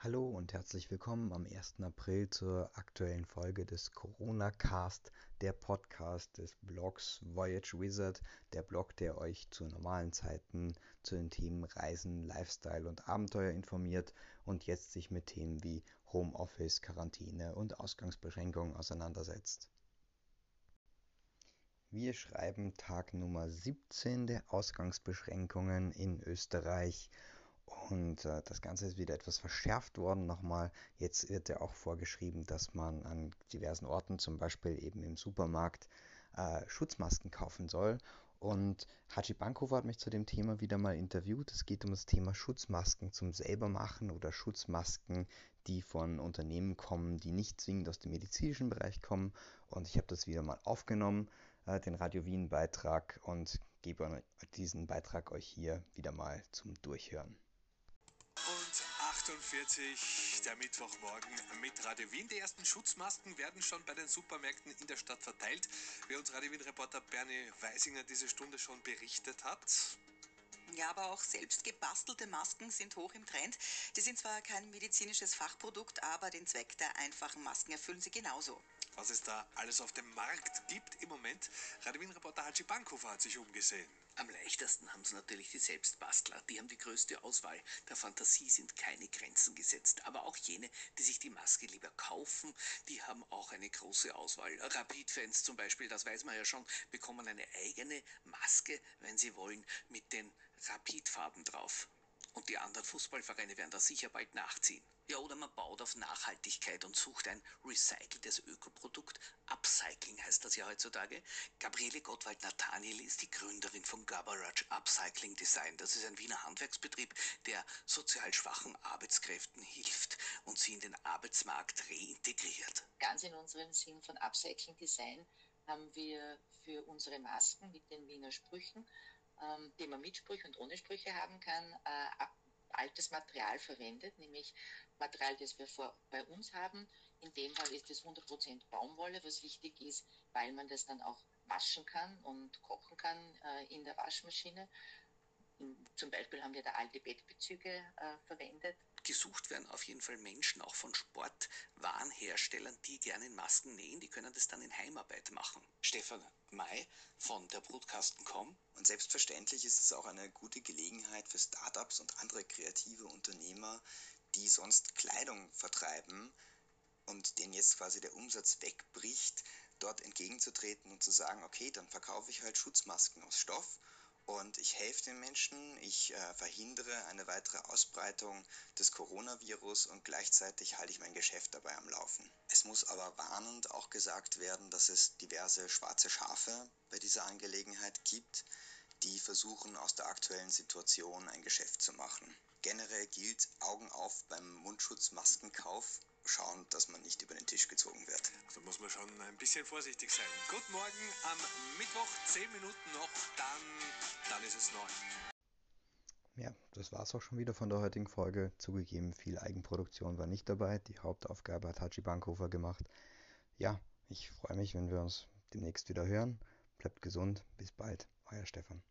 Hallo und herzlich willkommen am 1. April zur aktuellen Folge des Corona Cast, der Podcast des Blogs Voyage Wizard, der Blog, der euch zu normalen Zeiten zu den Themen Reisen, Lifestyle und Abenteuer informiert und jetzt sich mit Themen wie Homeoffice, Quarantäne und Ausgangsbeschränkungen auseinandersetzt. Wir schreiben Tag Nummer 17 der Ausgangsbeschränkungen in Österreich und äh, das Ganze ist wieder etwas verschärft worden nochmal. Jetzt wird ja auch vorgeschrieben, dass man an diversen Orten, zum Beispiel eben im Supermarkt, äh, Schutzmasken kaufen soll. Und Haji Bankhofer hat mich zu dem Thema wieder mal interviewt. Es geht um das Thema Schutzmasken zum selbermachen oder Schutzmasken, die von Unternehmen kommen, die nicht zwingend aus dem medizinischen Bereich kommen. Und ich habe das wieder mal aufgenommen, äh, den Radio Wien Beitrag und gebe diesen Beitrag euch hier wieder mal zum Durchhören. 48, der Mittwochmorgen mit Radio Wien. Die ersten Schutzmasken werden schon bei den Supermärkten in der Stadt verteilt, wie uns Radio Wien-Reporter Bernie Weisinger diese Stunde schon berichtet hat. Ja, aber auch selbst gebastelte Masken sind hoch im Trend. Die sind zwar kein medizinisches Fachprodukt, aber den Zweck der einfachen Masken erfüllen sie genauso. Was es da alles auf dem Markt gibt im Moment, Radio Wien-Reporter Haji Bankhofer hat sich umgesehen. Am leichtesten haben es natürlich die Selbstbastler. Die haben die größte Auswahl. Der Fantasie sind keine Grenzen gesetzt. Aber auch jene, die sich die Maske lieber kaufen, die haben auch eine große Auswahl. Rapid-Fans zum Beispiel, das weiß man ja schon, bekommen eine eigene Maske, wenn sie wollen, mit den Rapid-Farben drauf. Und die anderen Fußballvereine werden da sicher bald nachziehen. Ja, oder man baut auf Nachhaltigkeit und sucht ein recyceltes Ökoprodukt. Upcycling heißt das ja heutzutage. Gabriele Gottwald-Nathaniel ist die Gründerin von Gabarage Upcycling Design. Das ist ein Wiener Handwerksbetrieb, der sozial schwachen Arbeitskräften hilft und sie in den Arbeitsmarkt reintegriert. Ganz in unserem Sinn von Upcycling Design haben wir für unsere Masken mit den Wiener Sprüchen, ähm, die man mit Sprüchen und ohne Sprüche haben kann, äh, altes Material verwendet, nämlich Material, das wir vor, bei uns haben. In dem Fall ist es 100% Baumwolle, was wichtig ist, weil man das dann auch waschen kann und kochen kann äh, in der Waschmaschine. Zum Beispiel haben wir da alte Bettbezüge äh, verwendet. Gesucht werden auf jeden Fall Menschen, auch von Sportwarenherstellern, die gerne Masken nähen. Die können das dann in Heimarbeit machen. Stefan May von der Brutkasten.com. Und selbstverständlich ist es auch eine gute Gelegenheit für Startups und andere kreative Unternehmer, die sonst Kleidung vertreiben und denen jetzt quasi der Umsatz wegbricht, dort entgegenzutreten und zu sagen, okay, dann verkaufe ich halt Schutzmasken aus Stoff und ich helfe den Menschen, ich äh, verhindere eine weitere Ausbreitung des Coronavirus und gleichzeitig halte ich mein Geschäft dabei am Laufen. Es muss aber warnend auch gesagt werden, dass es diverse schwarze Schafe bei dieser Angelegenheit gibt, die versuchen aus der aktuellen Situation ein Geschäft zu machen. Generell gilt Augen auf beim Mundschutzmaskenkauf schauen, dass man nicht über den Tisch gezogen wird. Also muss man schon ein bisschen vorsichtig sein. Guten Morgen am Mittwoch, 10 Minuten noch, dann, dann ist es neun. Ja, das war es auch schon wieder von der heutigen Folge. Zugegeben, viel Eigenproduktion war nicht dabei. Die Hauptaufgabe hat Haji Bankhofer gemacht. Ja, ich freue mich, wenn wir uns demnächst wieder hören. Bleibt gesund. Bis bald. Euer Stefan.